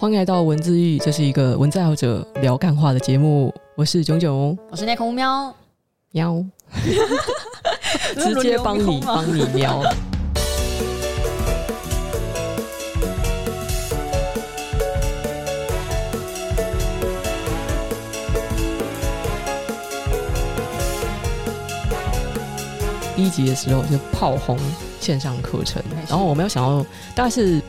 欢迎来到文字狱，这是一个文字爱好者聊干话的节目。我是炯炯，我是内空喵喵，直接帮你帮你喵。第一集的时候就炮轰线上课程，然后我没有想到，大概是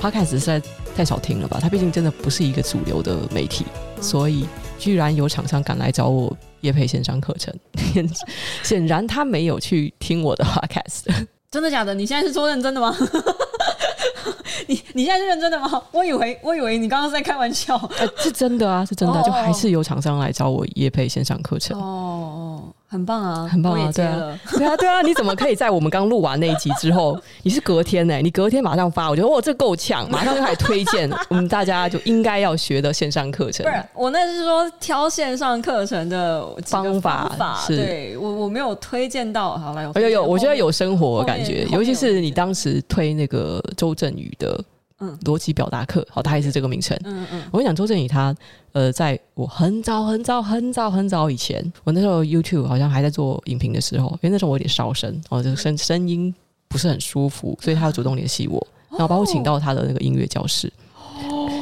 Podcast 实在太少听了吧？它毕竟真的不是一个主流的媒体，所以居然有厂商敢来找我叶配线上课程，显然他没有去听我的 Podcast。真的假的？你现在是说认真的吗？你你现在是认真的吗？我以为我以为你刚刚是在开玩笑。呃，是真的啊，是真的，就还是有厂商来找我叶配线上课程。哦。很棒啊，很棒啊！对啊，对啊，对啊！你怎么可以在我们刚录完那一集之后，你是隔天呢、欸？你隔天马上发，我觉得哇，这够呛，马上就开始推荐 我们大家就应该要学的线上课程。不是，我那是说挑线上课程的方法，方法是对我我没有推荐到。好来，有有有，我觉得有生活的感觉，尤其是你当时推那个周震宇的。嗯，逻辑表达课，好，他也是这个名称。嗯嗯，我跟你讲，周正宇他，呃，在我很早很早很早很早以前，我那时候 YouTube 好像还在做影评的时候，因为那时候我有点烧声，哦，这个声声音不是很舒服，所以他要主动联系我，然后把我请到他的那个音乐教室，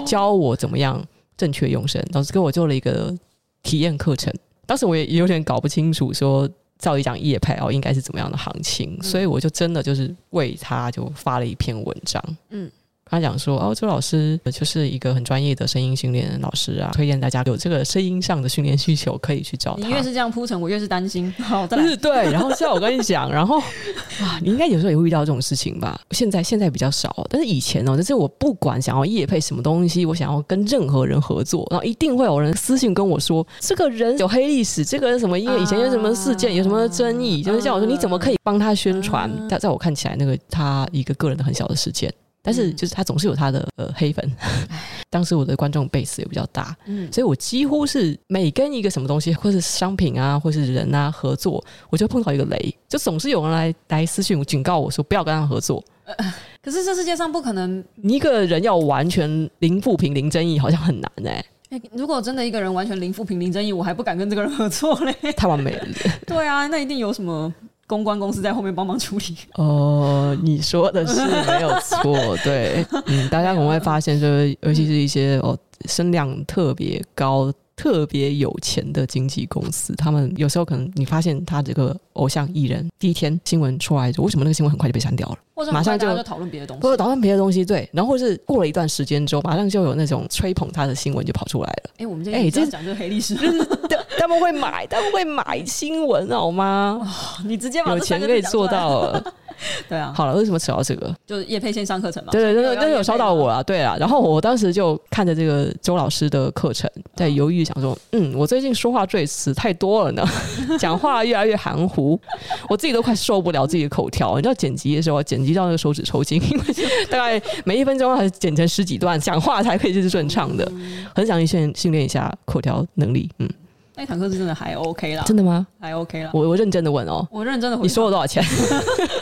教我怎么样正确用声，老师给我做了一个体验课程。当时我也有点搞不清楚，说照理讲夜拍哦应该是怎么样的行情，所以我就真的就是为他就发了一篇文章。嗯。他讲说：“哦，周老师就是一个很专业的声音训练老师啊，推荐大家有这个声音上的训练需求，可以去找他。”你越是这样铺陈，我越是担心。好，的，是，对。然后，像我跟你讲，然后啊，你应该有时候也会遇到这种事情吧？现在现在比较少，但是以前哦，就是我不管想要业配什么东西，我想要跟任何人合作，然后一定会有人私信跟我说，这个人有黑历史，这个人什么因为以前有什么事件，有什么争议，就是像我说你怎么可以帮他宣传？在在我看起来，那个他一个个人的很小的事件。但是就是他总是有他的呃黑粉，当时我的观众 base 也比较大，嗯，所以我几乎是每跟一个什么东西，或是商品啊，或是人啊合作，我就碰到一个雷，就总是有人来来私信我警告我说不要跟他合作。可是这世界上不可能，你一个人要完全零负评、零争议，好像很难哎、欸。如果真的一个人完全零负评、零争议，我还不敢跟这个人合作嘞，太完美了。对啊，那一定有什么。公关公司在后面帮忙处理。哦，你说的是没有错，对，嗯，大家可能会发现，就是尤其是一些哦声量特别高。特别有钱的经纪公司，他们有时候可能你发现他这个偶像艺人第一天新闻出来为什么那个新闻很快就被删掉了？或者马上就讨论别的东西，或者讨论别的东西，对。然后或是过了一段时间之后，马上就有那种吹捧他的新闻就跑出来了。哎，我们这哎，这讲这个黑历史，就是他们会买，他们会买新闻好吗？哦，你直接把有钱可以做到了。对啊，好了，为什么扯到这个？就是叶佩线上课程嘛。对对对，都有烧到我啊。对啊，然后我当时就看着这个周老师的课程，在犹豫想说，嗯，我最近说话赘词太多了呢，讲话越来越含糊，我自己都快受不了自己的口条。你知道剪辑的时候，剪辑到那个手指抽筋，因为大概每一分钟还是剪成十几段，讲话才可以就是顺畅的。很想训训练一下口条能力，嗯。那堂课是真的还 OK 啦，真的吗？还 OK 啦。我我认真的问哦，我认真的问，你收了多少钱？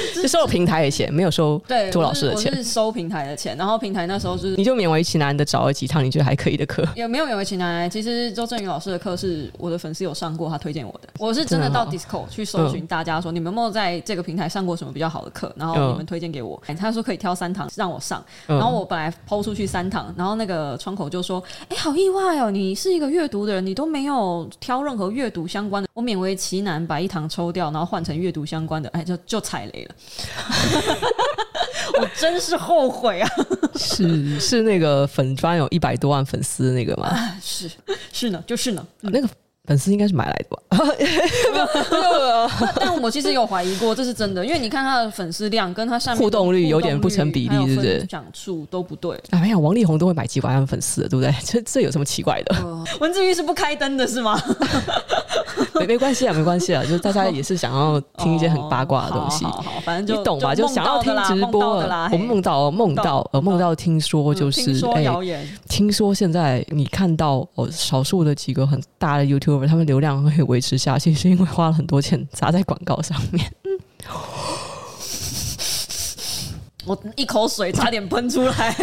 就收了平台的钱，没有收对周老师的钱。我是收平台的钱，然后平台那时候就是你就勉为其难的找了几堂你觉得还可以的课，也没有勉为其难。其实周正宇老师的课是我的粉丝有上过，他推荐我的。我是真的到 Discord 去搜寻大家说你们有没有在这个平台上过什么比较好的课，然后你们推荐给我。他说可以挑三堂让我上，然后我本来抛出去三堂，然后那个窗口就说：“哎，好意外哦，你是一个阅读的人，你都没有挑任何阅读相关的。”我勉为其难把一堂抽掉，然后换成阅读相关的，哎，就就踩雷了。我真是后悔啊！是是那个粉专有一百多万粉丝那个吗？啊、是是呢，就是呢，嗯、那个。粉丝应该是买来的吧？但我其实有怀疑过，这是真的，因为你看他的粉丝量跟他上面互动率有点不成比例，是不是？讲述都不对。哎呀，王力宏都会买几百万粉丝，对不对？这这有什么奇怪的？呃、文字狱是不开灯的是吗？没没关系啊，没关系啊，就是大家也是想要听一些很八卦的东西，哦、好，好，好，反正就你懂吧？就想要听直播。我梦到梦到呃梦到听说就是哎，听说现在你看到哦，少数的几个很大的他们流量会维持下去，是因为花了很多钱砸在广告上面。我一口水差点喷出来，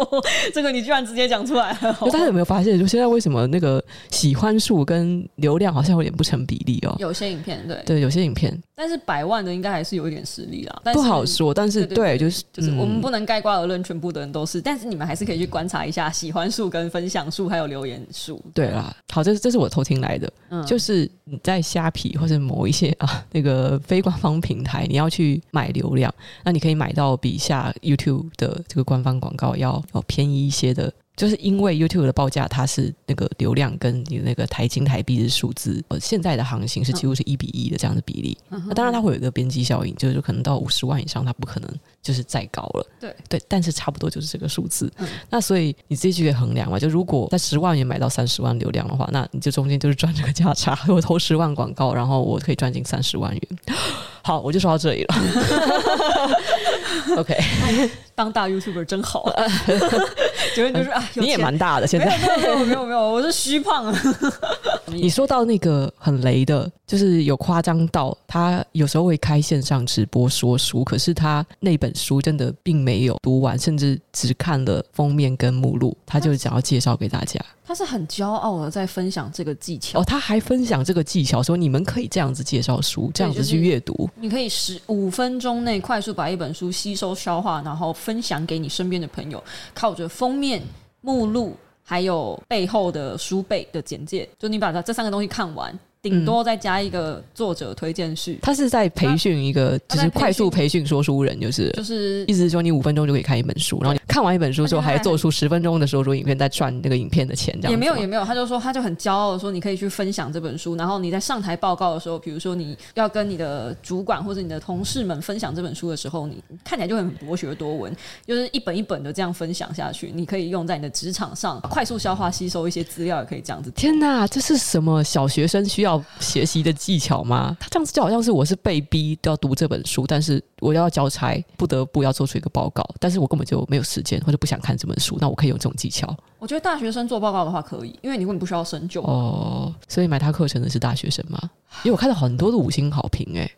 这个你居然直接讲出来了。大家有没有发现，就现在为什么那个喜欢数跟流量好像有点不成比例哦？有些影片对对，有些影片，但是百万的应该还是有一点实力啦。不好说，但是对，就是就是我们不能盖棺而论，全部的人都是。但是你们还是可以去观察一下喜欢数跟分享数还有留言数。对啦，好，这是这是我偷听来的，嗯，就是你在虾皮或者某一些啊那个非官方平台，你要去买流量，那你可以买到比下 YouTube 的这个官方广告要要便宜一些的。就是因为 YouTube 的报价，它是那个流量跟你那个台金台币的数字，呃，现在的行情是几乎是一比一的这样的比例。那、嗯啊、当然它会有一个边际效应，就是可能到五十万以上，它不可能就是再高了。对对，但是差不多就是这个数字。嗯、那所以你自己去衡量嘛，就如果在十万元买到三十万流量的话，那你就中间就是赚这个价差。我投十万广告，然后我可以赚进三十万元。好，我就说到这里了。OK，当大 YouTuber 真好。结论就是啊，你也蛮大的，现在没有没有没有没有，我是虚胖。你说到那个很雷的，就是有夸张到他有时候会开线上直播说书，可是他那本书真的并没有读完，甚至只看了封面跟目录，他就想要介绍给大家。他是很骄傲的在分享这个技巧哦，他还分享这个技巧，说你们可以这样子介绍书，这样子去阅读，就是、你可以十五分钟内快速把一本书吸收消化，然后分享给你身边的朋友，靠着封面、目录还有背后的书背的简介，就你把它这三个东西看完。顶多再加一个作者推荐序，他是在培训一个，就是快速培训说书人，就是就是意思是说你五分钟就可以看一本书，然后你看完一本书之后还做出十分钟的说书影片，再赚那个影片的钱，这样也没有也没有，他就说他就很骄傲的说，你可以去分享这本书，然后你在上台报告的时候，比如说你要跟你的主管或者你的同事们分享这本书的时候，你看起来就很博学多闻，就是一本一本的这样分享下去，你可以用在你的职场上快速消化吸收一些资料，也可以这样子。天哪，这是什么小学生需要？要学习的技巧吗？他这样子就好像是我是被逼都要读这本书，但是我要交差，不得不要做出一个报告，但是我根本就没有时间或者不想看这本书，那我可以用这种技巧。我觉得大学生做报告的话可以，因为你根本不需要深究哦。所以买他课程的是大学生吗？因为我看到很多的五星好评，哎。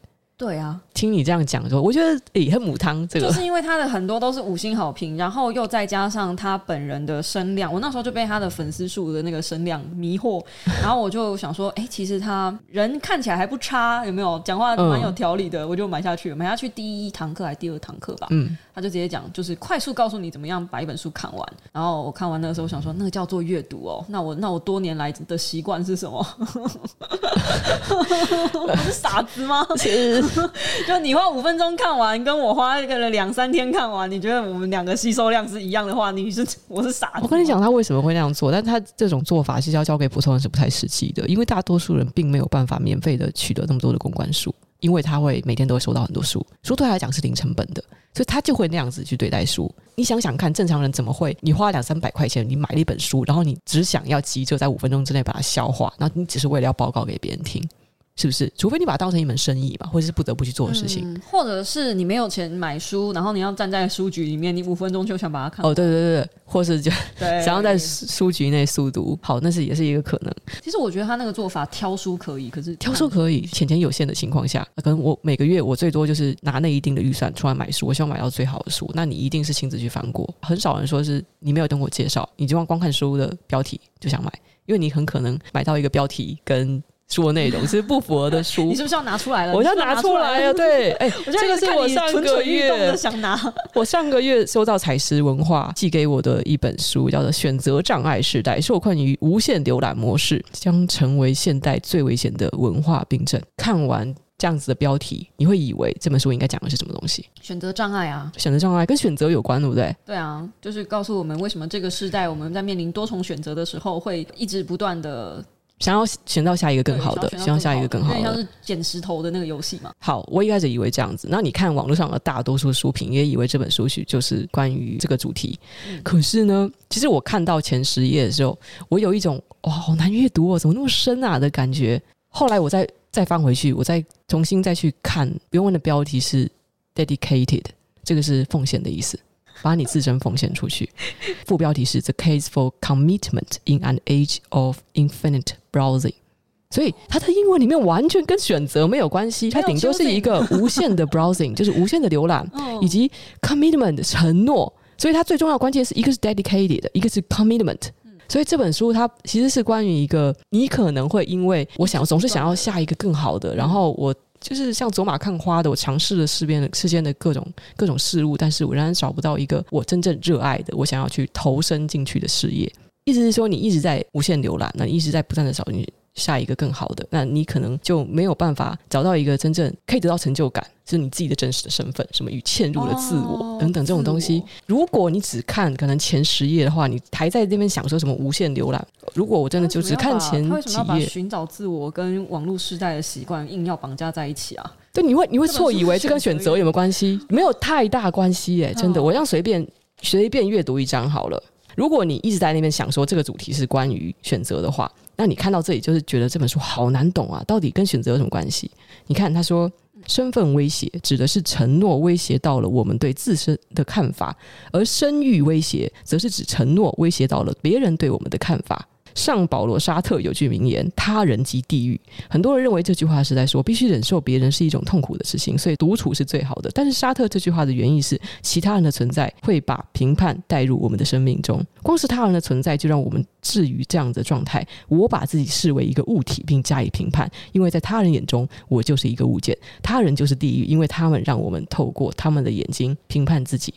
对啊，听你这样讲说，我觉得诶，很母汤这个，就是因为他的很多都是五星好评，然后又再加上他本人的声量，我那时候就被他的粉丝数的那个声量迷惑，然后我就想说，哎，其实他人看起来还不差，有没有？讲话蛮有条理的，嗯、我就买下去，买下去第一堂课还是第二堂课吧，嗯，他就直接讲，就是快速告诉你怎么样把一本书看完，然后我看完那个时候，我想说，那个叫做阅读哦，那我那我多年来的习惯是什么？我是傻子吗？其实。就你花五分钟看完，跟我花一个两三天看完，你觉得我们两个吸收量是一样的话，你是我是傻子。我跟你讲，他为什么会那样做？但他这种做法是要交给普通人是不太实际的，因为大多数人并没有办法免费的取得那么多的公关书，因为他会每天都会收到很多书，书对他来讲是零成本的，所以他就会那样子去对待书。你想想看，正常人怎么会？你花两三百块钱，你买了一本书，然后你只想要急着在五分钟之内把它消化，然后你只是为了要报告给别人听。是不是？除非你把它当成一门生意吧，或者是不得不去做的事情，嗯，或者是你没有钱买书，然后你要站在书局里面，你五分钟就想把它看。哦，对对对对，或是就想要在书局内速读，好，那是也是一个可能。其实我觉得他那个做法挑书可以，可是挑书可以，钱钱有限的情况下，可能我每个月我最多就是拿那一定的预算出来买书，我希望买到最好的书。那你一定是亲自去翻过，很少人说是你没有等我介绍，你就光光看书的标题就想买，因为你很可能买到一个标题跟。书的内容其实不符合的书，你是不是要拿出来了？我要拿出来呀！对，哎，这个是我上个月想拿。我上个月收到采石文化寄给我的一本书，叫做《选择障碍时代：受困于无限浏览模式，将成为现代最危险的文化病症》。看完这样子的标题，你会以为这本书应该讲的是什么东西？选择障碍啊，选择障碍跟选择有关，对不对？对啊，就是告诉我们为什么这个时代我们在面临多重选择的时候，会一直不断的。想要选到下一个更好的，想要下一个更好的，像是捡石头的那个游戏嘛。好，我一开始以为这样子。那你看网络上的大多数书评，也以为这本书是就是关于这个主题。嗯、可是呢，其实我看到前十页的时候，我有一种哇，好难阅读哦，怎么那么深啊的感觉。后来我再再翻回去，我再重新再去看，原文的标题是 “dedicated”，这个是奉献的意思。把你自身奉献出去。副标题是 The Case for Commitment in an Age of Infinite Browsing。所以它的英文里面完全跟选择没有关系，它顶多是一个无限的 browsing，就是无限的浏览，以及 commitment 承诺。所以它最重要的关键是一个是 dedicated，一个是 commitment。所以这本书它其实是关于一个你可能会因为我想总是想要下一个更好的，然后我就是像走马看花的，我尝试了世边的世间的各种各种事物，但是我仍然找不到一个我真正热爱的，我想要去投身进去的事业。意思是说，你一直在无限浏览，那你一直在不断的找你下一个更好的，那你可能就没有办法找到一个真正可以得到成就感，就是你自己的真实的身份，什么与嵌入的自我、哦、等等这种东西。如果你只看可能前十页的话，你还在那边想说什么无限浏览。如果我真的就只看前几页，寻找自我跟网络时代的习惯硬要绑架在一起啊？对，你会你会错以为这跟选择有没有关系？没有太大关系耶，真的。哦、我这样随便随便阅读一章好了。如果你一直在那边想说这个主题是关于选择的话，那你看到这里就是觉得这本书好难懂啊，到底跟选择有什么关系？你看他说，身份威胁指的是承诺威胁到了我们对自身的看法，而声誉威胁则是指承诺威胁到了别人对我们的看法。上保罗·沙特有句名言：“他人即地狱。”很多人认为这句话是在说必须忍受别人是一种痛苦的事情，所以独处是最好的。但是沙特这句话的原意是，其他人的存在会把评判带入我们的生命中。光是他人的存在就让我们置于这样的状态。我把自己视为一个物体，并加以评判，因为在他人眼中，我就是一个物件。他人就是地狱，因为他们让我们透过他们的眼睛评判自己。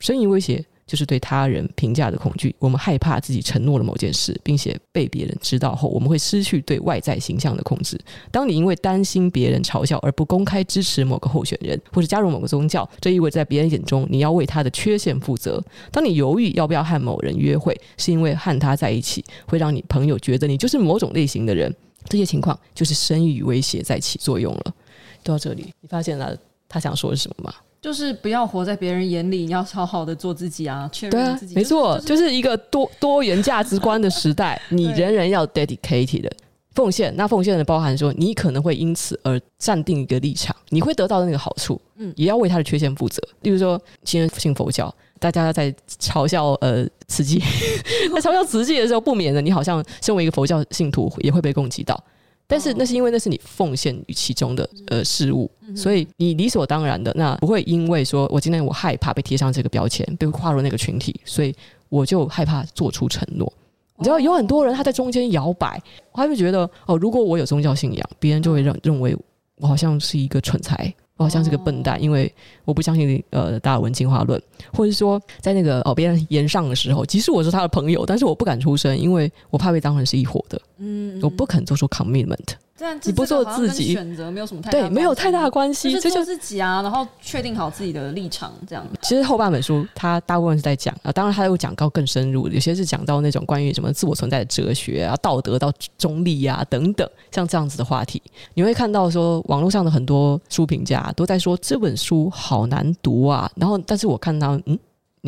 声音威胁。就是对他人评价的恐惧，我们害怕自己承诺了某件事，并且被别人知道后，我们会失去对外在形象的控制。当你因为担心别人嘲笑而不公开支持某个候选人，或者加入某个宗教，这意味着在别人眼中你要为他的缺陷负责。当你犹豫要不要和某人约会，是因为和他在一起会让你朋友觉得你就是某种类型的人，这些情况就是声誉威胁在起作用了。到这里，你发现了他想说的是什么吗？就是不要活在别人眼里，你要好好的做自己啊！确认自己，没错，就是一个多多元价值观的时代，你人人要 dedicated 的奉献。那奉献的包含说，你可能会因此而站定一个立场，你会得到的那个好处，嗯，也要为他的缺陷负责。例如说，今天信佛教，大家在嘲笑呃慈济，在嘲笑慈济的时候，不免的，你好像身为一个佛教信徒，也会被攻击到。但是那是因为那是你奉献于其中的呃事物，所以你理所当然的那不会因为说我今天我害怕被贴上这个标签，被划入那个群体，所以我就害怕做出承诺。你知道有很多人他在中间摇摆，他就觉得哦，如果我有宗教信仰，别人就会认认为我好像是一个蠢材。我好像是个笨蛋，因为我不相信呃达尔文进化论，或者说在那个哦别人言上的时候，即使我是他的朋友，但是我不敢出声，因为我怕被当成是一伙的，嗯，我不肯做出 commitment。你不做自己选择，没有什么太对，没有太大的关系，就是自己啊，然后确定好自己的立场，这样。其实后半本书他大部分是在讲啊，当然他又讲到更深入，有些是讲到那种关于什么自我存在的哲学啊、道德到中立啊等等，像这样子的话题，你会看到说网络上的很多书评家都在说这本书好难读啊，然后但是我看到嗯。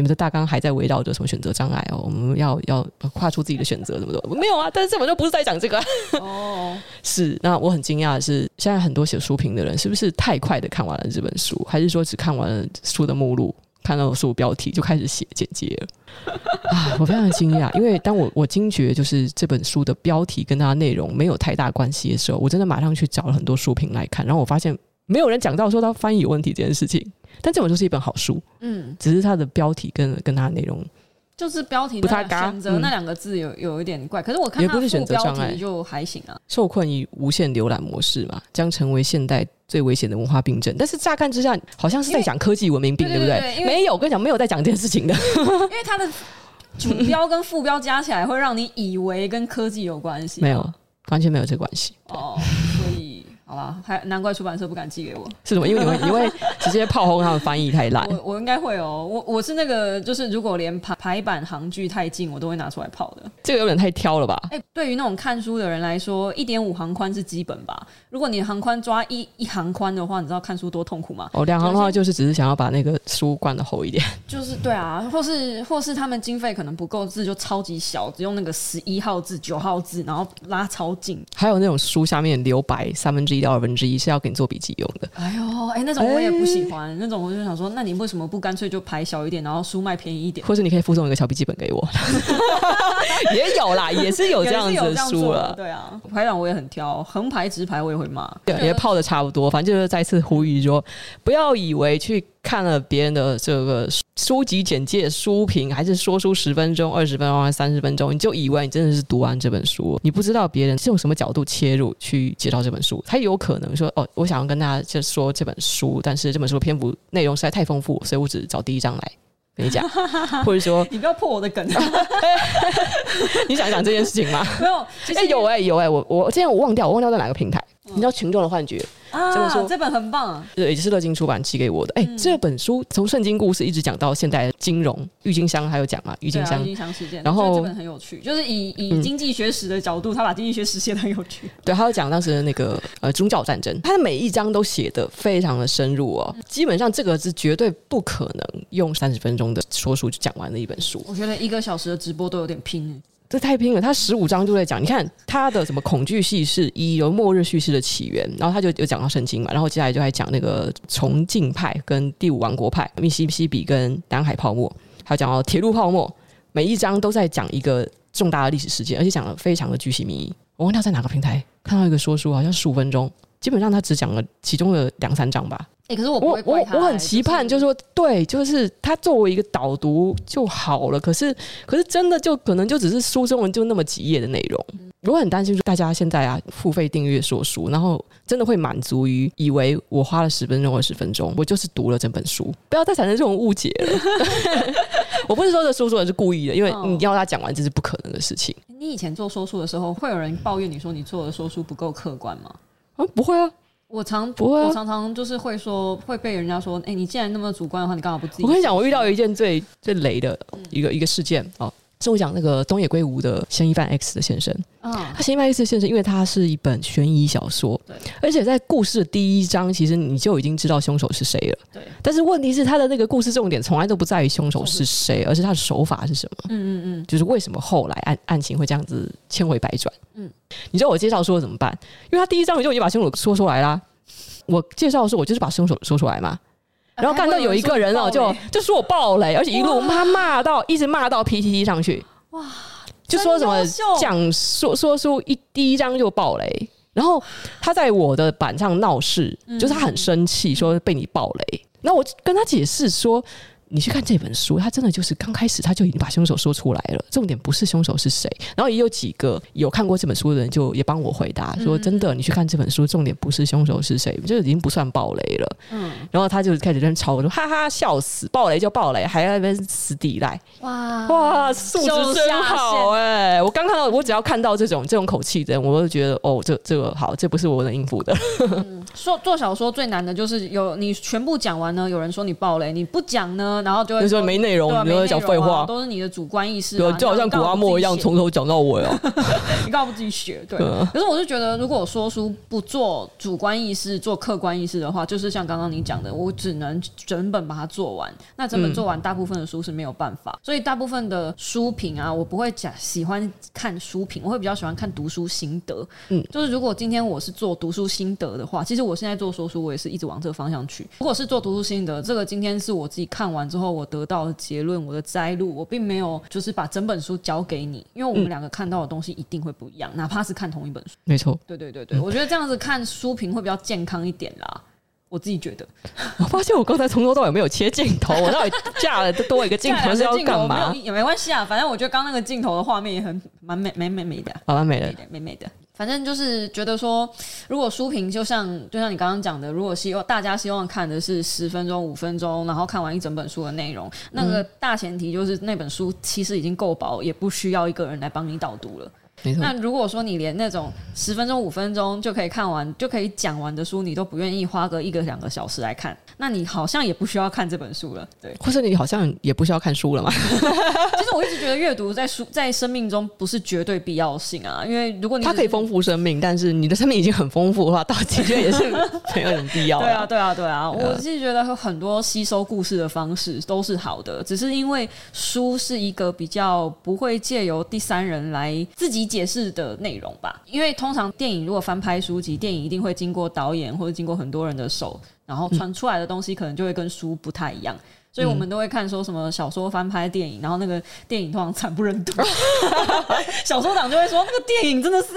你们的大纲还在围绕着什么选择障碍哦？我们要要跨出自己的选择，怎么的？没有啊，但是这本就不是在讲这个。哦，是。那我很惊讶的是，现在很多写书评的人是不是太快的看完了这本书，还是说只看完了书的目录，看到书标题就开始写简介了？啊，我非常惊讶，因为当我我惊觉就是这本书的标题跟它内容没有太大关系的时候，我真的马上去找了很多书评来看，然后我发现没有人讲到说它翻译有问题这件事情。但这本书是一本好书，嗯，只是它的标题跟跟它的内容，就是标题不太选择那两个字有有一点怪，可是我看它副标题就还行啊。受困于无限浏览模式嘛，将成为现代最危险的文化病症。但是乍看之下，好像是在讲科技文明病，对不对？没有，我跟你讲，没有在讲这件事情的，因为它的主标跟副标加起来会让你以为跟科技有关系，没有，完全没有这关系哦。好吧，还难怪出版社不敢寄给我。是什么？因为你会 你会直接炮轰他们翻译太烂。我我应该会哦。我我是那个，就是如果连排排版行距太近，我都会拿出来炮的。这个有点太挑了吧？哎、欸，对于那种看书的人来说，一点五行宽是基本吧？如果你行宽抓一一行宽的话，你知道看书多痛苦吗？哦，两行的话就是只是想要把那个书灌的厚一点。就是对啊，或是或是他们经费可能不够，字就超级小，只用那个十一号字、九号字，然后拉超近。还有那种书下面留白三分之一。一到二分之一是要给你做笔记用的。哎呦，哎，那种我也不喜欢，哎、那种我就想说，那你为什么不干脆就排小一点，然后书卖便宜一点？或者你可以附送一个小笔记本给我。也有啦，也是有这样子的书了。对啊，排版我也很挑，横排直排我也会骂。对，也泡的差不多，反正就是再次呼吁说，不要以为去。看了别人的这个书籍简介、书评，还是说书十分钟、二十分钟还是三十分钟，你就以为你真的是读完这本书？你不知道别人是用什么角度切入去介绍这本书。他有可能说：“哦，我想要跟大家就说这本书，但是这本书篇幅内容实在太丰富，所以我只找第一章来跟你讲。”或者说：“你不要破我的梗。” 你想讲这件事情吗？没有，哎、欸，有哎、欸，有哎、欸，我我今天我忘掉，我忘掉在哪个平台？你知道《群众的幻觉》。啊，这本书这本很棒，对，也是乐金出版寄给我的。哎、嗯，这本书从圣经故事一直讲到现代金融，郁金香还有讲嘛，郁金香，郁、啊、金香事件。然后这本很有趣，就是以以经济学史的角度，嗯、他把经济学史写的很有趣。对，他有讲当时的那个呃宗教战争，他的每一章都写得非常的深入哦。嗯、基本上这个是绝对不可能用三十分钟的说书就讲完的一本书。我觉得一个小时的直播都有点拼。这太拼了！他十五章就在讲，你看他的什么恐惧叙事，一有末日叙事的起源，然后他就有讲到圣经嘛，然后接下来就还讲那个崇敬派跟第五王国派，密西西比跟南海泡沫，还有讲到铁路泡沫，每一章都在讲一个重大的历史事件，而且讲的非常的巨细靡遗。我忘掉在哪个平台看到一个说书，好像十五分钟，基本上他只讲了其中的两三章吧。欸、可是我我我我很期盼，就是说，对，就是他作为一个导读就好了。可是，可是真的就可能就只是书中文就那么几页的内容。我很担心说，大家现在啊付费订阅说书，然后真的会满足于以为我花了十分钟、二十分钟，我就是读了整本书，不要再产生这种误解了。我不是说这说书人是故意的，因为你要他讲完这是不可能的事情。你以前做说书的时候，会有人抱怨你说你做的说书不够客观吗？啊，不会啊。我常不会、啊，我常常就是会说，会被人家说，哎、欸，你既然那么主观的话，你干嘛不自己？我跟你讲，我遇到一件最最雷的一个、嗯、一个事件哦，是我讲那个东野圭吾的《嫌疑犯 X 的现身》啊、哦，他《嫌疑犯 X 的现身》，因为它是一本悬疑小说，对，而且在故事的第一章，其实你就已经知道凶手是谁了，对。但是问题是，他的那个故事重点从来都不在于凶手是谁，而是他的手法是什么？嗯嗯嗯，就是为什么后来案案情会这样子千回百转？嗯。你知道我介绍说怎么办？因为他第一章我就已经把凶手说出来啦。我介绍的时候，我就是把凶手说出来嘛。然后看到有一个人哦，就就说我爆雷，而且一路他骂到一直骂到 PTT 上去。哇！就说什么讲说说书一第一章就爆雷，然后他在我的板上闹事，就是他很生气，说被你爆雷。那我跟他解释说。你去看这本书，他真的就是刚开始他就已经把凶手说出来了。重点不是凶手是谁，然后也有几个有看过这本书的人就也帮我回答说：“真的，你去看这本书，重点不是凶手是谁，就已经不算暴雷了。”嗯，然后他就开始在那吵，我说：“哈哈，笑死！暴雷就暴雷，还在那边死抵赖。”哇哇，素质真好哎、欸！我刚看到，我只要看到这种这种口气的人，我就觉得哦，这这个好，这不是我能应付的。嗯、说做小说最难的就是有你全部讲完呢，有人说你暴雷，你不讲呢。然后就会说没内容，你会讲废话，都是你的主观意识，对，就好像古阿莫一样，从头讲到尾哦。你干嘛不自己学？对。可是我是觉得，如果我说书不做主观意识，做客观意识的话，就是像刚刚你讲的，我只能整本把它做完。那整本做完，大部分的书是没有办法。所以大部分的书评啊，我不会讲喜欢看书评，我会比较喜欢看读书心得。嗯，就是如果今天我是做读书心得的话，其实我现在做说书，我也是一直往这个方向去。如果是做读书心得，这个今天是我自己看完之后我得到的结论，我的摘录，我并没有就是把整本书交给你，因为我们两个看到的东西一定会不一样，嗯、哪怕是看同一本书。没错，对对对对，我觉得这样子看书评会比较健康一点啦。我自己觉得，我发现我刚才从头到尾没有切镜头，我到底架了多一个镜头是要干嘛？也没关系啊，反正我觉得刚那个镜头的画面也很蛮美，美美美的，好完美的，美美的。反正就是觉得说，如果书评就像就像你刚刚讲的，如果希望大家希望看的是十分钟、五分钟，然后看完一整本书的内容，那个大前提就是那本书其实已经够薄，也不需要一个人来帮你导读了。那如果说你连那种十分钟、五分钟就可以看完、就可以讲完的书，你都不愿意花个一个两个小时来看，那你好像也不需要看这本书了，对？或者你好像也不需要看书了嘛？其 实我一直觉得阅读在书在生命中不是绝对必要性啊，因为如果你它可以丰富生命，但是你的生命已经很丰富的话，倒其实也是没有什么必要。对啊，对啊，对啊！我是觉得有很多吸收故事的方式都是好的，只是因为书是一个比较不会借由第三人来自己。解释的内容吧。因为通常电影如果翻拍书籍，电影一定会经过导演或者经过很多人的手，然后传出来的东西可能就会跟书不太一样。所以我们都会看说什么小说翻拍电影，然后那个电影通常惨不忍睹，小说党就会说那个电影真的是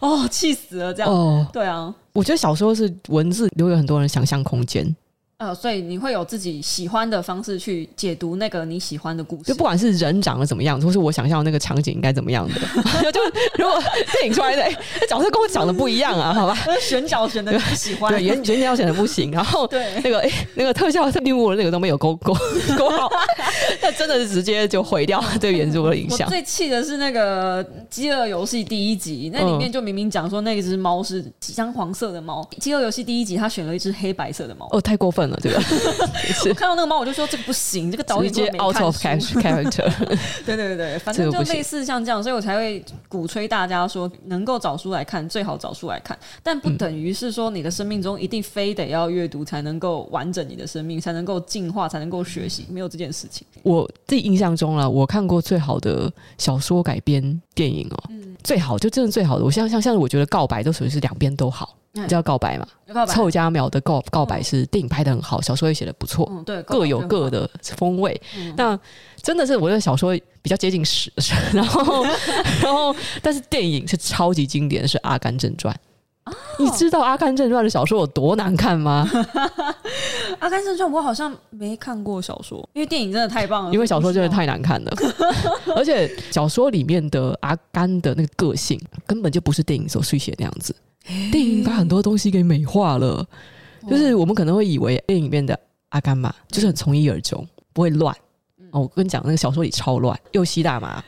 哦气死了这样。哦，对啊，我觉得小说是文字留有很多人想象空间。呃，所以你会有自己喜欢的方式去解读那个你喜欢的故事，就不管是人长得怎么样，或是我想象那个场景应该怎么样的，就如果电影出来的哎，角色跟我长得不一样啊，好吧？选角选的不喜欢，对，选选角选的不行，然后对那个哎，那个特效绿幕的那个都没有勾勾勾好，那真的是直接就毁掉对原著的影响。最气的是那个《饥饿游戏》第一集，那里面就明明讲说那只猫是姜黄色的猫，《饥饿游戏》第一集他选了一只黑白色的猫，哦，太过分。对吧？我看到那个猫，我就说这个不行，这个导演直接 out of character。对对对，反正就类似像这样，所以我才会鼓吹大家说，能够找书来看，最好找书来看，但不等于是说你的生命中一定非得要阅读才能够完整你的生命，才能够进化，才能够学习，没有这件事情。我自己印象中了，我看过最好的小说改编电影哦，嗯、最好就真的最好的，我像像像我觉得告白都属于是两边都好。你知道告白嘛？凑佳苗的告告白是电影拍的很好，小说也写的不错，嗯，对，各有各的风味。那真的是我觉得小说比较接近史，然后 然后但是电影是超级经典的，是《阿甘正传》。你知道《阿甘正传》的小说有多难看吗？《阿甘正传》我好像没看过小说，因为电影真的太棒了。因为小说真的太难看了，而且小说里面的阿甘的那个个性根本就不是电影所续写那样子。电影把很多东西给美化了，就是我们可能会以为电影里面的阿甘嘛，就是很从一而终，不会乱。哦，我跟你讲，那个小说里超乱，又吸大麻，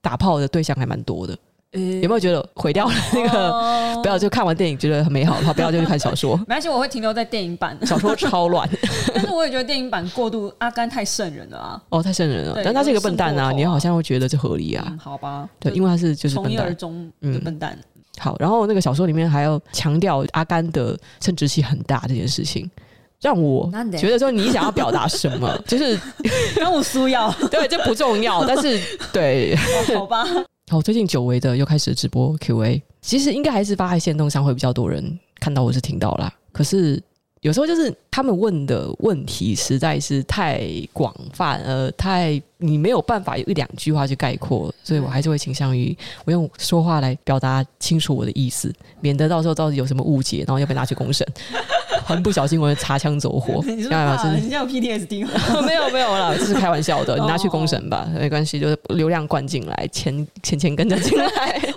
打炮的对象还蛮多的。有没有觉得毁掉了那个？不要就看完电影觉得很美好的话，不要就去看小说。没关系，我会停留在电影版。小说超乱，但是我也觉得电影版过度阿甘太圣人了啊！哦，太圣人了。但他是一个笨蛋啊，你好像会觉得这合理啊？好吧，对，因为他是就是从一而终的笨蛋。好，然后那个小说里面还要强调阿甘的生殖器很大这件事情，让我觉得说你想要表达什么，就是 让我输要 对，这不重要，但是对，哦、好吧。好，最近久违的又开始直播 Q&A，其实应该还是发在线动上会比较多人看到，我是听到啦。可是。有时候就是他们问的问题实在是太广泛，呃，太你没有办法有一两句话去概括，所以我还是会倾向于我用说话来表达清楚我的意思，免得到时候到底有什么误解，然后又被拿去公审。很不小心，我会擦枪走火。你是怕人家有 PTSD 吗？没有没有啦，这是开玩笑的。你拿去公审吧，没关系，就是流量灌进来，钱钱钱跟着进来。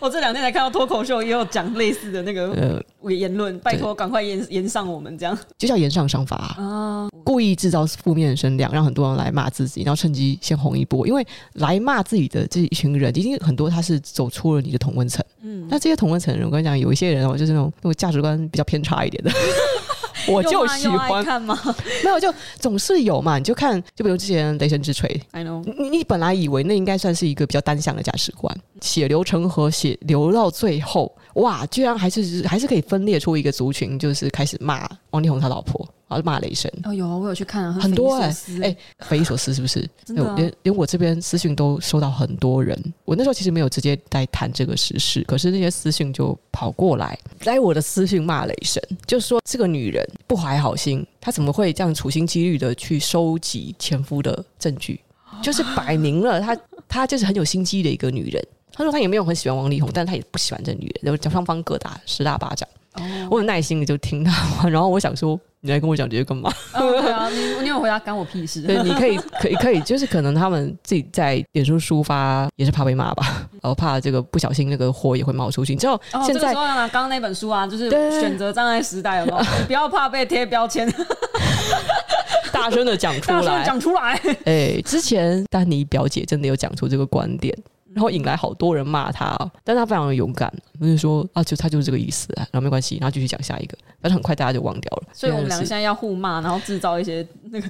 我这两天才看到脱口秀也有讲类似的那个言论，呃、拜托赶快延延上我们这样，就叫延上商法啊，故意制造负面的声量，让很多人来骂自己，然后趁机先红一波。因为来骂自己的这一群人，一定很多他是走出了你的同温层。嗯，那这些同温层人，我跟你讲，有一些人哦，就是那种那种价值观比较偏差一点的。我就喜欢看吗？没有，就总是有嘛。你就看，就比如之前《雷神之锤》，I know。你你本来以为那应该算是一个比较单向的价值观，血流成河，血流到最后，哇，居然还是还是可以分裂出一个族群，就是开始骂王力宏他老婆。骂雷神哦，有啊，我有去看啊，很多哎、欸，哎、欸，匪夷所思是不是？真的、啊，连连我这边私讯都收到很多人。我那时候其实没有直接在谈这个时事，可是那些私讯就跑过来，来我的私讯骂雷神，就说这个女人不怀好心，她怎么会这样处心积虑的去收集前夫的证据？就是摆明了，她她就是很有心机的一个女人。她说她也没有很喜欢王力宏，但她也不喜欢这女人，然后将双方各打十大巴掌。哦，我很耐心的就听她，然后我想说。你来跟我讲这些干嘛？哦、对啊，你你有回答干我屁事？对，你可以，可以，可以，就是可能他们自己在脸书抒发，也是怕被骂吧，然后怕这个不小心那个火也会冒出去。你知道现在，刚刚那本书啊，就是选择障碍时代有没有？不要怕被贴标签，大声的讲出来，讲出来。哎，之前丹尼表姐真的有讲出这个观点。然后引来好多人骂他，但他非常的勇敢，就说啊，就他就是这个意思啊，然后没关系，然后继续讲下一个，但是很快大家就忘掉了。所以我们两个现在要互骂，然后制造一些那个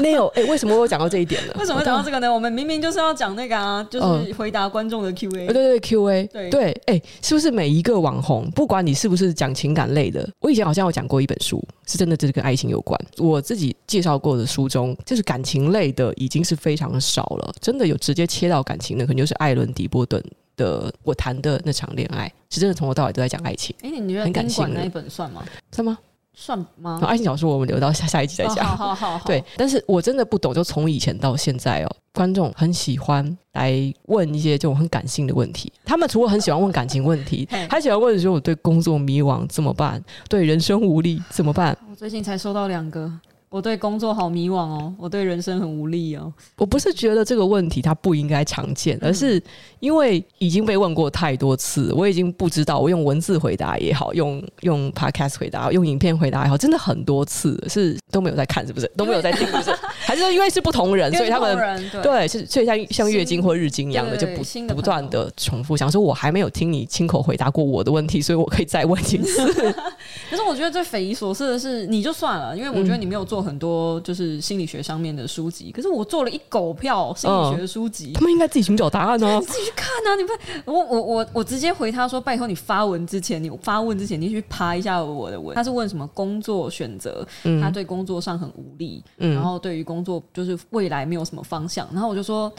没有哎，为什么我会讲到这一点呢？为什么会讲到这个呢？我们明明就是要讲那个啊，就是回答观众的 Q&A。对对对，Q&A。对对，哎，是不是每一个网红，不管你是不是讲情感类的，我以前好像有讲过一本书，是真的，就是跟爱情有关。我自己介绍过的书中，就是感情类的已经是非常少了，真的有直接切到感。感情的可能就是艾伦·迪波顿的我谈的那场恋爱，是真的从头到尾都在讲爱情。哎、欸，你觉得宾馆那一本算吗？算吗？算吗？爱情小说我们留到下 下一集再讲。好好好。对，但是我真的不懂，就从以前到现在哦，观众很喜欢来问一些这种很感性的问题。他们除了很喜欢问感情问题，还喜欢问说我对工作迷惘怎么办？对人生无力怎么办？我最近才收到两个。我对工作好迷惘哦，我对人生很无力哦。我不是觉得这个问题它不应该常见，而是因为已经被问过太多次，我已经不知道我用文字回答也好，用用 podcast 回答，用影片回答也好，真的很多次是都没有在看，是不是？都没有在听，是不是？还是说因为是不同人，所以他们对是所以像像月经或日经一样的，就不不断的重复，想说我还没有听你亲口回答过我的问题，所以我可以再问一次。可是我觉得最匪夷所思的是，你就算了，因为我觉得你没有做。很多就是心理学上面的书籍，可是我做了一狗票心理学的书籍，他们应该自己寻找答案呢、啊，自己去看啊！你不，我我我我直接回他说：“拜托你发文之前，你发问之前，你去爬一下我的文。”他是问什么工作选择，他对工作上很无力，嗯、然后对于工作就是未来没有什么方向，然后我就说。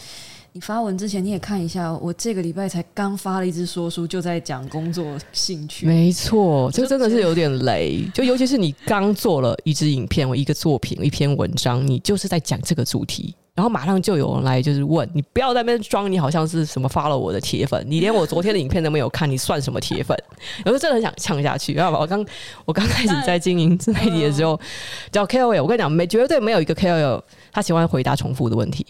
你发文之前你也看一下，我这个礼拜才刚发了一支说书，就在讲工作兴趣。没错，这真的是有点雷。就尤其是你刚做了一支影片，我一个作品，一篇文章，你就是在讲这个主题，然后马上就有人来就是问你，不要在那边装你好像是什么 follow 我的铁粉，你连我昨天的影片都没有看，你算什么铁粉？有时候真的很想呛下去。知道吧我刚我刚开始在经营自媒体的时候，叫 KOL，我跟你讲，没绝对没有一个 KOL 他喜欢回答重复的问题。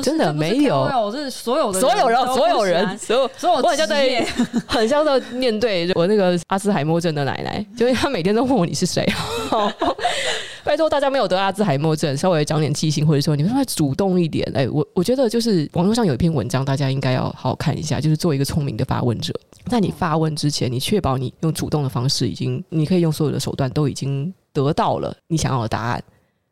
真的没有，是所有的所有人，所有人，所有所有，我很像在很像在面对我那个阿兹海默症的奶奶，就是她每天都问我你是谁。拜托大家没有得阿兹海默症，稍微长点记性，或者说你们稍微主动一点。哎，我我觉得就是网络上有一篇文章，大家应该要好好看一下，就是做一个聪明的发问者，在你发问之前，你确保你用主动的方式，已经你可以用所有的手段都已经得到了你想要的答案。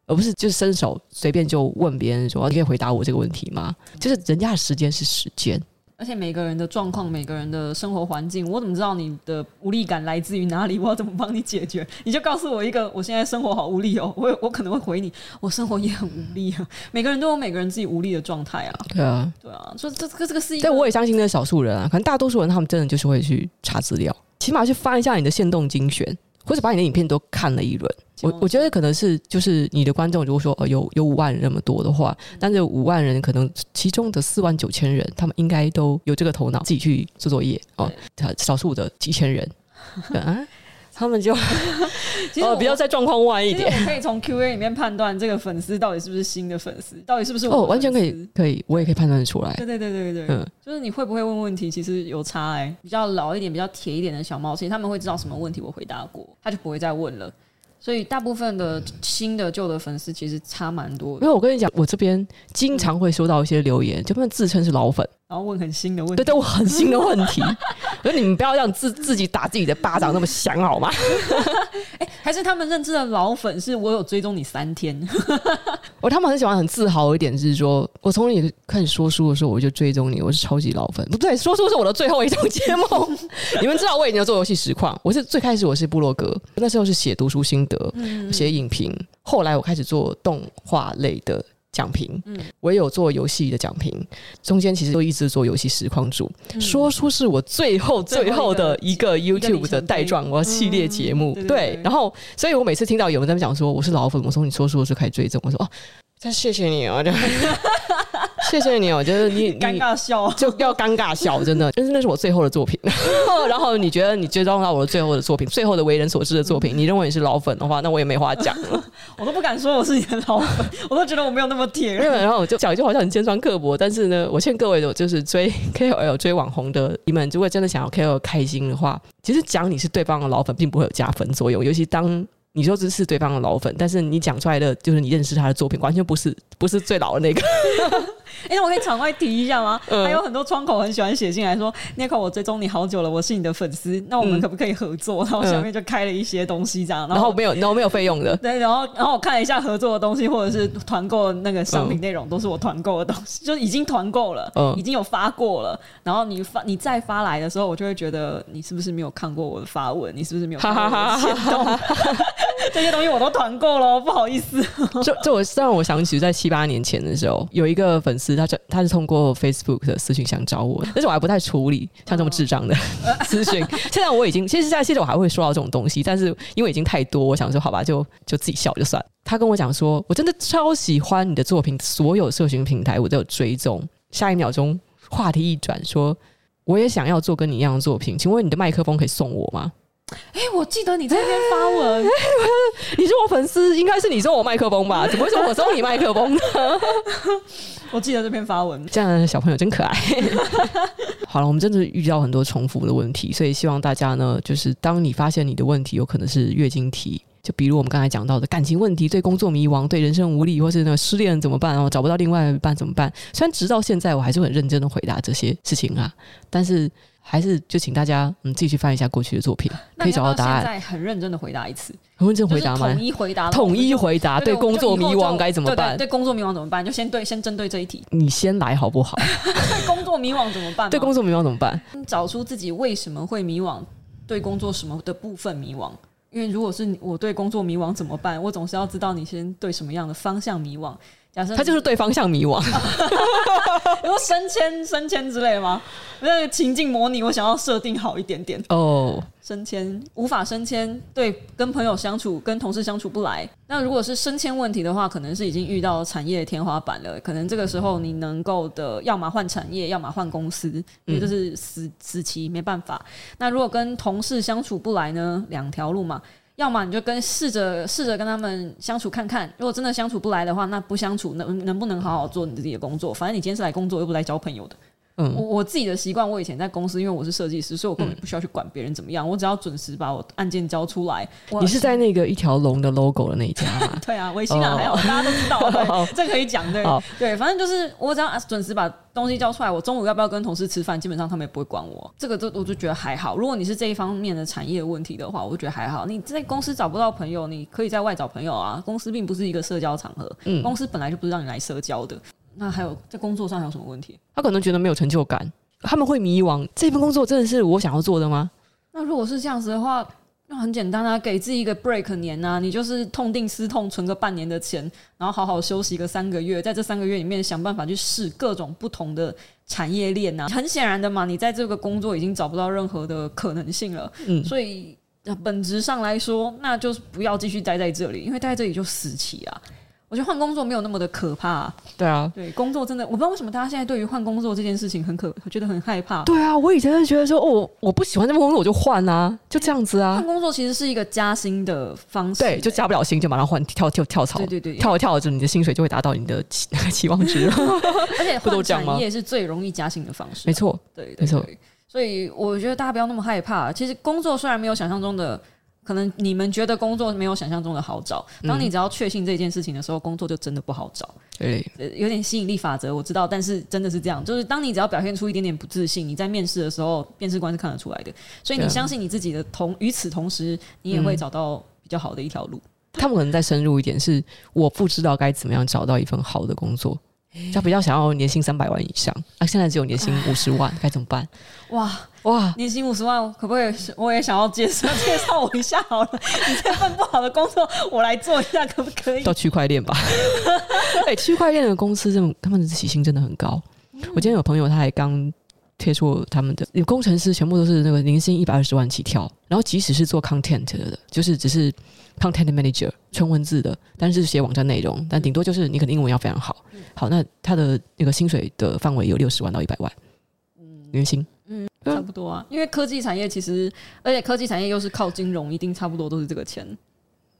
而不是就是伸手随便就问别人说，你可以回答我这个问题吗？就是人家的时间是时间，而且每个人的状况、每个人的生活环境，我怎么知道你的无力感来自于哪里？我要怎么帮你解决？你就告诉我一个，我现在生活好无力哦，我我可能会回你，我生活也很无力啊。每个人都有每个人自己无力的状态啊。对啊，对啊，所以这这个这个是一个，但我也相信那少数人啊，可能大多数人他们真的就是会去查资料，起码去翻一下你的限动精选。或者把你的影片都看了一轮，我我觉得可能是就是你的观众，如果说哦有有五万人那么多的话，但是五万人可能其中的四万九千人，他们应该都有这个头脑，自己去做作业哦。少数的几千人，啊。他们就 其实哦，比较在状况外一点，可以从 Q&A 里面判断这个粉丝到底是不是新的粉丝，到底是不是我哦，完全可以，可以，我也可以判断得出来。对对对对对，嗯，就是你会不会问问题，其实有差哎、欸。比较老一点、比较铁一点的小猫，其实他们会知道什么问题我回答过，他就不会再问了。所以大部分的新的旧的粉丝其实差蛮多的。因为我跟你讲，我这边经常会收到一些留言，就他们自称是老粉。然后问很新的问题，对，对我很新的问题。所以你们不要让自自己打自己的巴掌那么响，好吗？哎，还是他们认知的老粉是我有追踪你三天。我他们很喜欢很自豪一点，是说我从你开始说书的时候我就追踪你，我是超级老粉。不对，说书是我的最后一档节目。你们知道我已经有做游戏实况，我是最开始我是部落格，那时候是写读书心得，写、嗯、影评。后来我开始做动画类的。讲评，嗯，我也有做游戏的讲评，中间其实都一直做游戏实况主，嗯、说书是我最后最后的一个 YouTube 的带状，我要系列节目，嗯、对，对，对，对，然后，所以我每次听到有人在那讲说我是老粉，我从你说书的时候开始追踪，我说哦。真谢谢你哦，就谢谢你哦，就是你尴尬笑就要尴尬笑，真的，就是那是我最后的作品。然后你觉得你追踪到我的最后的作品，最后的为人所知的作品，你认为你是老粉的话，那我也没话讲了。我都不敢说我是你的老粉，我都觉得我没有那么铁。然后我就讲就好像很尖酸刻薄，但是呢，我劝各位的就是追 KOL 追网红的你们，如果真的想要 KOL 开心的话，其实讲你是对方的老粉，并不会有加分作用，尤其当。你说这是对方的老粉，但是你讲出来的就是你认识他的作品，完全不是不是最老的那个。哎、我可以场外提一下吗？嗯、还有很多窗口很喜欢写信来说，Nico，我追踪你好久了，我是你的粉丝，那我们可不可以合作？嗯、然后下面就开了一些东西这样，然后，没有，然后没有费用的。对，然后然后我看了一下合作的东西，或者是团购那个商品内容，都是我团购的东西，就已经团购了，嗯、已经有发过了。然后你发你再发来的时候，我就会觉得你是不是没有看过我的发文？你是不是没有看过我的行动？这些东西我都团购了，不好意思。就就我让我想起在七八年前的时候，有一个粉丝。他就他是通过 Facebook 的私讯想找我，但是我还不太处理像这么智障的 私讯。现在我已经，其实现在其实我还会收到这种东西，但是因为已经太多，我想说好吧，就就自己笑就算。他跟我讲说，我真的超喜欢你的作品，所有社群平台我都有追踪。下一秒钟话题一转，说我也想要做跟你一样的作品，请问你的麦克风可以送我吗？哎、欸，我记得你在那边发文，你是我粉丝，应该是你送我麦克风吧？怎么会说我送你麦克风呢？我记得这篇发文，这样的小朋友真可爱。好了，我们真的遇到很多重复的问题，所以希望大家呢，就是当你发现你的问题有可能是月经题，就比如我们刚才讲到的感情问题、对工作迷茫、对人生无力，或是那个失恋怎么办？然后找不到另外一半怎么办？虽然直到现在我还是很认真的回答这些事情啊，但是。还是就请大家嗯自己去翻一下过去的作品，可以找到答案。现在很认真的回答一次，很认真回答吗？统一回答，统一回答。对工作迷惘该怎么办？对工作迷惘怎么办？就先对先针对这一题，你先来好不好？对 工作迷惘怎么办？对工作迷惘怎么办？找出自己为什么会迷惘，对工作什么的部分迷惘。因为如果是我对工作迷惘怎么办？我总是要知道你先对什么样的方向迷惘。假设他就是对方向迷惘，比如升迁、升迁之类的吗？那个情境模拟，我想要设定好一点点哦。Oh. 升迁无法升迁，对，跟朋友相处、跟同事相处不来。那如果是升迁问题的话，可能是已经遇到产业天花板了。可能这个时候你能够的，要么换产业，要么换公司，因为这是死死期，没办法。那如果跟同事相处不来呢？两条路嘛。要么你就跟试着试着跟他们相处看看，如果真的相处不来的话，那不相处能能不能好好做你自己的工作？反正你今天是来工作，又不来交朋友的。嗯，我我自己的习惯，我以前在公司，因为我是设计师，所以我根本不需要去管别人怎么样，嗯、我只要准时把我案件交出来。你是在那个一条龙的 logo 的那一家吗？对啊，微信啊，还有大家都知道，对，这可以讲，对好对，反正就是我只要准时把东西交出来，我中午要不要跟同事吃饭，基本上他们也不会管我。这个就我就觉得还好。如果你是这一方面的产业问题的话，我就觉得还好。你在公司找不到朋友，你可以在外找朋友啊。公司并不是一个社交场合，嗯，公司本来就不是让你来社交的。那还有在工作上还有什么问题？他可能觉得没有成就感。他们会迷惘，这份工作真的是我想要做的吗？那如果是这样子的话，那很简单啊，给自己一个 break 年啊，你就是痛定思痛，存个半年的钱，然后好好休息个三个月，在这三个月里面想办法去试各种不同的产业链啊。很显然的嘛，你在这个工作已经找不到任何的可能性了，嗯，所以本质上来说，那就是不要继续待在这里，因为待在这里就死期啊。我觉得换工作没有那么的可怕，啊。对啊，对工作真的，我不知道为什么大家现在对于换工作这件事情很可，觉得很害怕。对啊，我以前是觉得说，哦，我不喜欢这份工作，我就换啊，就这样子啊。换工作其实是一个加薪的方式，对，就加不了薪就马上换，跳跳跳槽，对对对，跳着跳着，你的薪水就会达到你的期 期望值。而且换产业是最容易加薪的方式，没错，对，没错。所以我觉得大家不要那么害怕。其实工作虽然没有想象中的。可能你们觉得工作没有想象中的好找，当你只要确信这件事情的时候，工作就真的不好找。对，有点吸引力法则，我知道，但是真的是这样，就是当你只要表现出一点点不自信，你在面试的时候，面试官是看得出来的。所以你相信你自己的同，与此同时，你也会找到比较好的一条路。他们可能再深入一点，是我不知道该怎么样找到一份好的工作。他比较想要年薪三百万以上啊，现在只有年薪五十万，该怎么办？哇哇，年薪五十万，可不可以？我也想要介绍介绍我一下好了。你这份不好的工作，我来做一下，可不可以？到区块链吧。哎、欸，区块链的公司，这种他们的起薪真的很高。嗯、我今天有朋友，他还刚贴出他们的有工程师，全部都是那个年薪一百二十万起跳。然后即使是做 content 的，就是只是。Content Manager 纯文字的，但是写网站内容，但顶多就是你可能英文要非常好。好，那他的那个薪水的范围有六十万到一百万，嗯，年薪，嗯，差不多啊。因为科技产业其实，而且科技产业又是靠金融，一定差不多都是这个钱，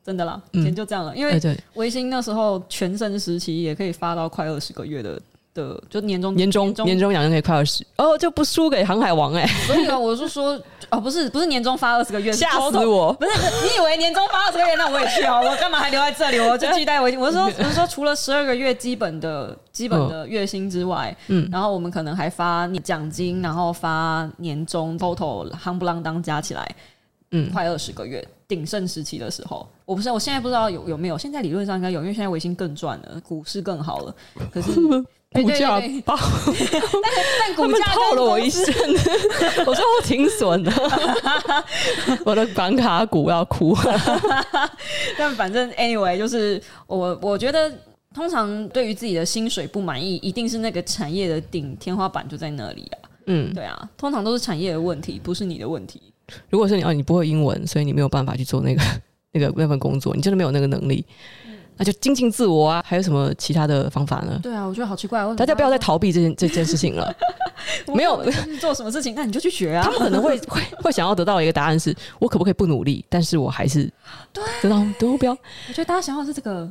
真的啦，钱就这样了。因为微星那时候全盛时期也可以发到快二十个月的。的就年终年终年终奖金可以快二十哦，就不输给航海王哎、欸。所以啊，我是说哦，不是不是年终发二十个月，吓死我！不是你以为年终发二十个月，那我也去啊，我干嘛还留在这里？我就期待我，我是说 我是说，除了十二个月基本的基本的月薪之外，嗯，然后我们可能还发奖金，然后发年终，total 夯不啷当加起来，嗯，快二十个月。鼎盛时期的时候，我不是，我现在不知道有有没有，现在理论上应该有，因为现在微星更赚了，股市更好了，可是。股价爆，但但 股价套了我一身，我说我挺损的，我的板卡股要哭。但反正 anyway，就是我我觉得通常对于自己的薪水不满意，一定是那个产业的顶天花板就在那里啊。嗯，对啊，通常都是产业的问题，不是你的问题。如果是你哦，你不会英文，所以你没有办法去做那个那个那份工作，你真的没有那个能力。那就精进自我啊！还有什么其他的方法呢？对啊，我觉得好奇怪，大家不要再逃避这件 这件事情了。没有做什么事情，那你就去学啊。他们可能会 会会想要得到一个答案是：我可不可以不努力？但是我还是得到目标。我觉得大家想要的是这个。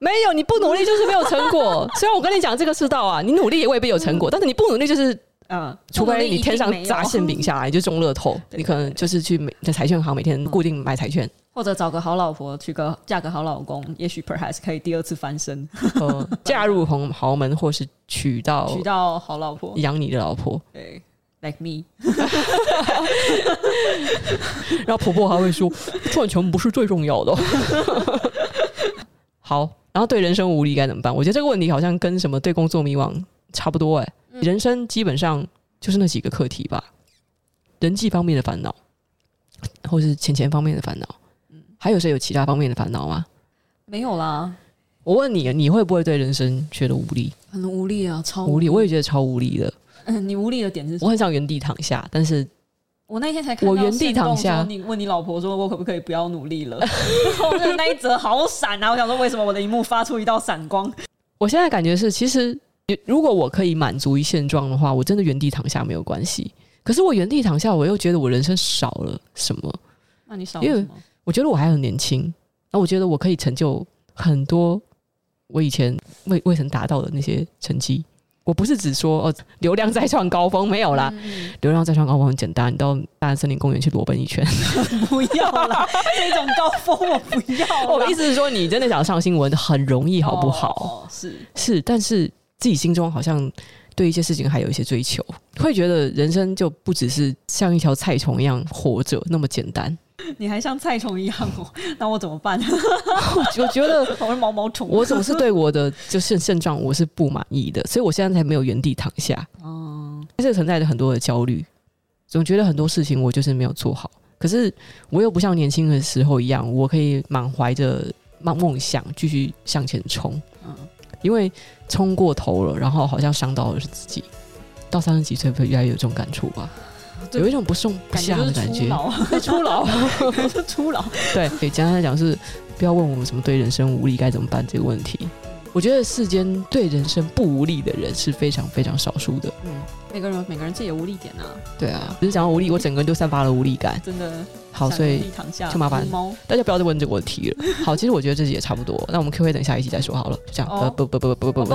没有，你不努力就是没有成果。虽然我跟你讲这个世道啊，你努力也未必有成果，但是你不努力就是。嗯，除非你天上砸馅饼下来就中乐透，你可能就是去每在彩券行每天固定买彩券，或者找个好老婆，娶个嫁个好老公，也许 perhaps 可以第二次翻身，呃，嫁入豪豪门，或是娶到娶到好老婆，养你的老婆，对，like me，然后婆婆还会说赚钱不是最重要的。好，然后对人生无力该怎么办？我觉得这个问题好像跟什么对工作迷茫差不多哎、欸。人生基本上就是那几个课题吧，人际方面的烦恼，或是钱钱方面的烦恼，还有谁有其他方面的烦恼吗？没有啦。我问你，你会不会对人生觉得无力？很无力啊，超无力，我也觉得超无力的。嗯，你无力的点是？我很想原地躺下，但是我那天才看到我原地躺下。你问你老婆说，我可不可以不要努力了？那一则好闪啊！我想说，为什么我的荧幕发出一道闪光？我现在感觉是，其实。如果我可以满足于现状的话，我真的原地躺下没有关系。可是我原地躺下，我又觉得我人生少了什么？那你少了什么？因为我觉得我还很年轻，那我觉得我可以成就很多我以前未未曾达到的那些成绩。我不是只说哦，流量再创高峰没有啦，嗯、流量再创高峰很简单，你到大安森林公园去裸奔一圈，不要啦，这种高峰我不要。我意思是说，你真的想上新闻很容易，好不好？哦、是是，但是。自己心中好像对一些事情还有一些追求，会觉得人生就不只是像一条菜虫一样活着那么简单。你还像菜虫一样哦？那我怎么办？我觉得 我是毛毛虫。我总是对我的就是现状我是不满意的，所以我现在才没有原地躺下。哦，这存在着很多的焦虑，总觉得很多事情我就是没有做好。可是我又不像年轻的时候一样，我可以满怀着梦梦想继续向前冲。嗯。因为冲过头了，然后好像伤到的是自己。到三十几岁，会越来越有这种感触吧？有一种不送不下的感觉。在初老，初老。对对，简单来讲是，不要问我们什么对人生无力该怎么办这个问题。我觉得世间对人生不无力的人是非常非常少数的。嗯，每个人每个人自己有无力点啊。对啊，只是讲到无力，我整个人都散发了无力感。真的。好，所以就麻烦大家不要再问这个问题了。好，其实我觉得这集也差不多。那我们 Q&A 等下一集再说好了。就这样，不不不不不不不。